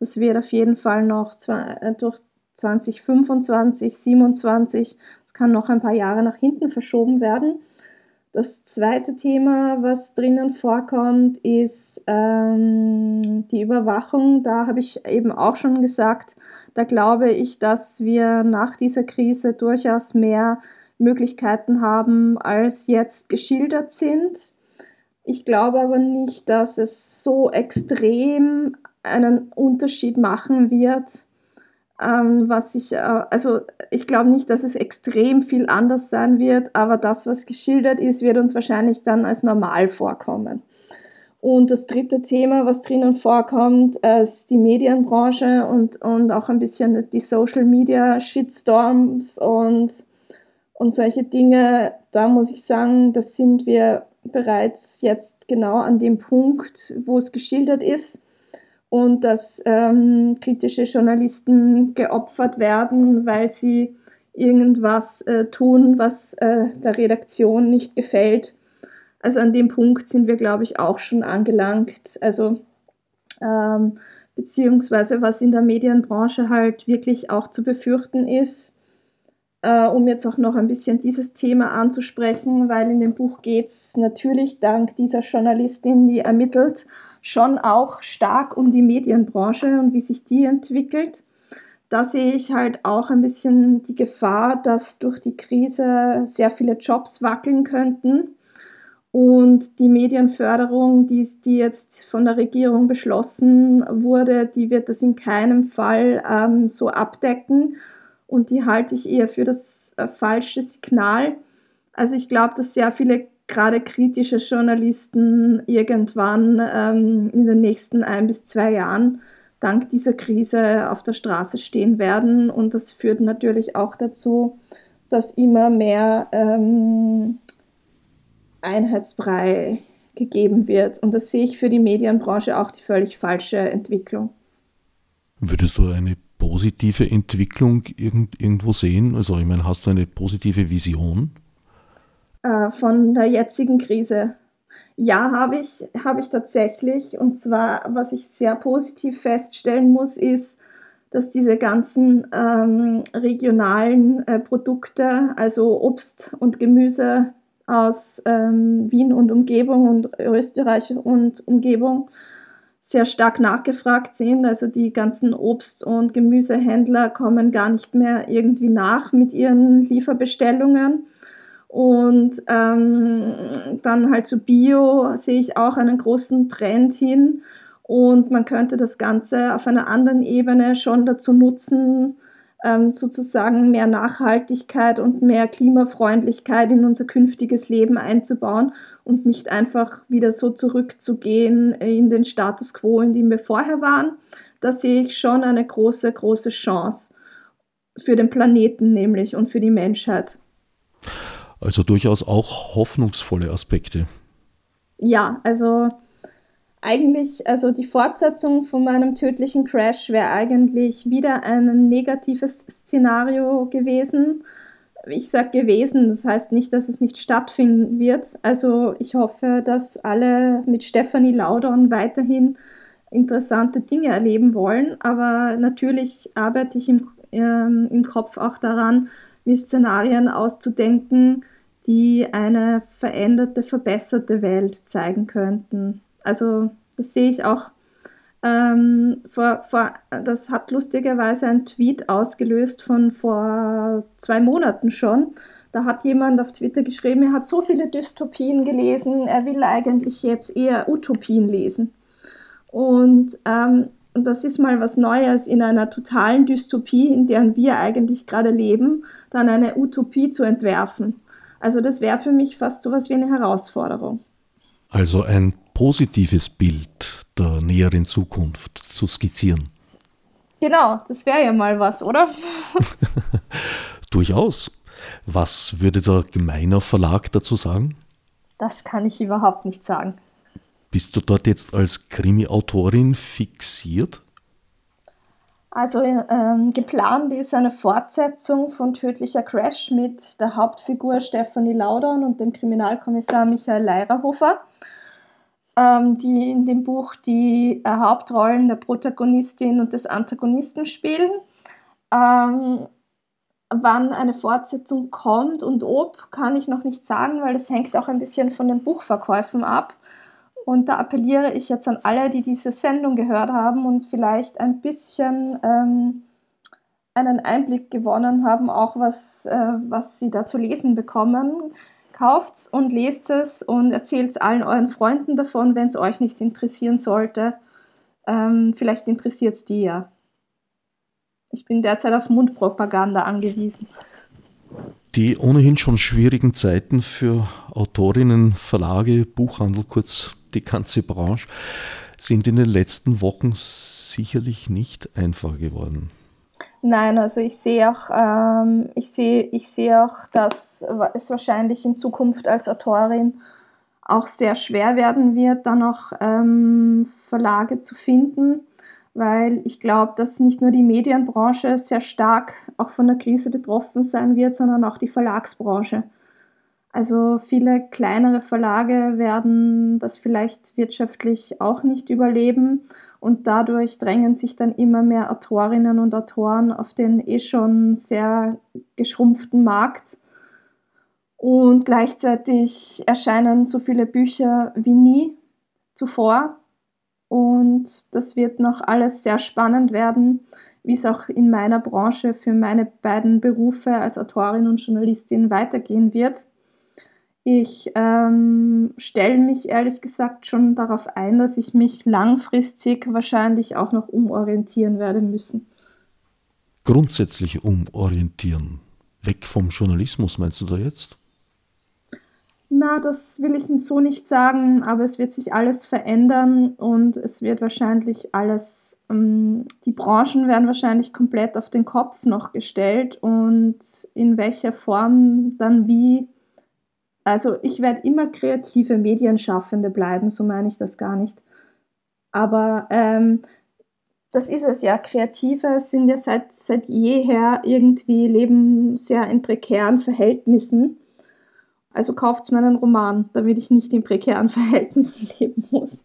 das wird auf jeden Fall noch äh, durch 2025, 2027 kann noch ein paar Jahre nach hinten verschoben werden. Das zweite Thema, was drinnen vorkommt, ist ähm, die Überwachung. Da habe ich eben auch schon gesagt, da glaube ich, dass wir nach dieser Krise durchaus mehr Möglichkeiten haben, als jetzt geschildert sind. Ich glaube aber nicht, dass es so extrem einen Unterschied machen wird, ähm, was ich, äh, also ich glaube nicht, dass es extrem viel anders sein wird, aber das, was geschildert ist, wird uns wahrscheinlich dann als normal vorkommen. Und das dritte Thema, was drinnen vorkommt, ist die Medienbranche und, und auch ein bisschen die Social Media Shitstorms und, und solche Dinge. Da muss ich sagen, das sind wir bereits jetzt genau an dem Punkt, wo es geschildert ist und dass ähm, kritische Journalisten geopfert werden, weil sie irgendwas äh, tun, was äh, der Redaktion nicht gefällt. Also an dem Punkt sind wir, glaube ich, auch schon angelangt. Also ähm, beziehungsweise was in der Medienbranche halt wirklich auch zu befürchten ist, äh, um jetzt auch noch ein bisschen dieses Thema anzusprechen, weil in dem Buch geht es natürlich dank dieser Journalistin, die ermittelt, schon auch stark um die Medienbranche und wie sich die entwickelt. Da sehe ich halt auch ein bisschen die Gefahr, dass durch die Krise sehr viele Jobs wackeln könnten. Und die Medienförderung, die, die jetzt von der Regierung beschlossen wurde, die wird das in keinem Fall ähm, so abdecken. Und die halte ich eher für das äh, falsche Signal. Also ich glaube, dass sehr viele gerade kritische Journalisten irgendwann ähm, in den nächsten ein bis zwei Jahren dank dieser Krise auf der Straße stehen werden. Und das führt natürlich auch dazu, dass immer mehr ähm, Einheitsbrei gegeben wird. Und das sehe ich für die Medienbranche auch die völlig falsche Entwicklung. Würdest du eine positive Entwicklung irgendwo sehen? Also ich meine, hast du eine positive Vision? Äh, von der jetzigen Krise. Ja, habe ich, habe ich tatsächlich. Und zwar, was ich sehr positiv feststellen muss, ist, dass diese ganzen ähm, regionalen äh, Produkte, also Obst und Gemüse aus ähm, Wien und Umgebung und Österreich und Umgebung, sehr stark nachgefragt sind. Also die ganzen Obst- und Gemüsehändler kommen gar nicht mehr irgendwie nach mit ihren Lieferbestellungen. Und ähm, dann halt zu Bio sehe ich auch einen großen Trend hin. Und man könnte das Ganze auf einer anderen Ebene schon dazu nutzen, ähm, sozusagen mehr Nachhaltigkeit und mehr Klimafreundlichkeit in unser künftiges Leben einzubauen und nicht einfach wieder so zurückzugehen in den Status quo, in dem wir vorher waren. Da sehe ich schon eine große, große Chance für den Planeten nämlich und für die Menschheit. Also durchaus auch hoffnungsvolle Aspekte. Ja, also eigentlich, also die Fortsetzung von meinem tödlichen Crash wäre eigentlich wieder ein negatives Szenario gewesen. Ich sage gewesen, das heißt nicht, dass es nicht stattfinden wird. Also ich hoffe, dass alle mit Stephanie Laudon weiterhin interessante Dinge erleben wollen. Aber natürlich arbeite ich im, ähm, im Kopf auch daran, mir Szenarien auszudenken, die eine veränderte, verbesserte Welt zeigen könnten. Also das sehe ich auch. Ähm, vor, vor, das hat lustigerweise ein Tweet ausgelöst von vor zwei Monaten schon. Da hat jemand auf Twitter geschrieben, er hat so viele Dystopien gelesen, er will eigentlich jetzt eher Utopien lesen. Und, ähm, und das ist mal was Neues in einer totalen Dystopie, in der wir eigentlich gerade leben, dann eine Utopie zu entwerfen. Also das wäre für mich fast so etwas wie eine Herausforderung. Also ein positives Bild der näheren Zukunft zu skizzieren. Genau, das wäre ja mal was, oder? Durchaus. Was würde der Gemeiner Verlag dazu sagen? Das kann ich überhaupt nicht sagen. Bist du dort jetzt als Krimi-Autorin fixiert? Also ähm, geplant ist eine Fortsetzung von Tödlicher Crash mit der Hauptfigur Stephanie Laudern und dem Kriminalkommissar Michael Leirerhofer, ähm, die in dem Buch die äh, Hauptrollen der Protagonistin und des Antagonisten spielen. Ähm, wann eine Fortsetzung kommt und ob, kann ich noch nicht sagen, weil das hängt auch ein bisschen von den Buchverkäufen ab. Und da appelliere ich jetzt an alle, die diese Sendung gehört haben und vielleicht ein bisschen ähm, einen Einblick gewonnen haben, auch was, äh, was sie da zu lesen bekommen. Kauft's und lest es und erzählt es allen euren Freunden davon, wenn es euch nicht interessieren sollte. Ähm, vielleicht interessiert es die ja. Ich bin derzeit auf Mundpropaganda angewiesen. Die ohnehin schon schwierigen Zeiten für Autorinnen, Verlage, Buchhandel, kurz die ganze Branche, sind in den letzten Wochen sicherlich nicht einfacher geworden. Nein, also ich sehe auch, ähm, ich sehe, ich sehe auch, dass es wahrscheinlich in Zukunft als Autorin auch sehr schwer werden wird, dann noch ähm, Verlage zu finden, weil ich glaube, dass nicht nur die Medienbranche sehr stark auch von der Krise betroffen sein wird, sondern auch die Verlagsbranche. Also viele kleinere Verlage werden das vielleicht wirtschaftlich auch nicht überleben und dadurch drängen sich dann immer mehr Autorinnen und Autoren auf den eh schon sehr geschrumpften Markt. Und gleichzeitig erscheinen so viele Bücher wie nie zuvor. Und das wird noch alles sehr spannend werden, wie es auch in meiner Branche für meine beiden Berufe als Autorin und Journalistin weitergehen wird. Ich ähm, stelle mich ehrlich gesagt schon darauf ein, dass ich mich langfristig wahrscheinlich auch noch umorientieren werde müssen. Grundsätzlich umorientieren. Weg vom Journalismus, meinst du da jetzt? Na, das will ich so nicht sagen, aber es wird sich alles verändern und es wird wahrscheinlich alles, ähm, die Branchen werden wahrscheinlich komplett auf den Kopf noch gestellt und in welcher Form dann wie also ich werde immer kreative Medienschaffende bleiben, so meine ich das gar nicht. Aber ähm, das ist es ja. Kreative sind ja seit, seit jeher irgendwie leben sehr in prekären Verhältnissen. Also kauft mir einen Roman, damit ich nicht in prekären Verhältnissen leben muss.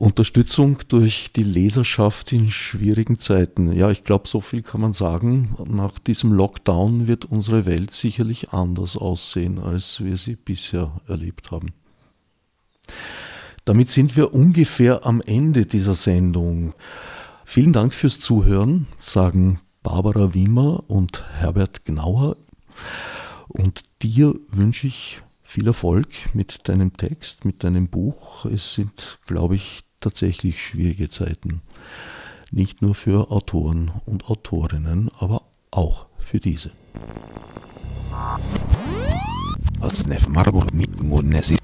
Unterstützung durch die Leserschaft in schwierigen Zeiten. Ja, ich glaube, so viel kann man sagen. Nach diesem Lockdown wird unsere Welt sicherlich anders aussehen, als wir sie bisher erlebt haben. Damit sind wir ungefähr am Ende dieser Sendung. Vielen Dank fürs Zuhören, sagen Barbara Wiemer und Herbert Gnauer. Und dir wünsche ich viel Erfolg mit deinem Text, mit deinem Buch. Es sind, glaube ich, tatsächlich schwierige Zeiten. Nicht nur für Autoren und Autorinnen, aber auch für diese. Mit Monesi.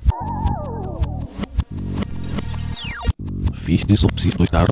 Fichte subsidiar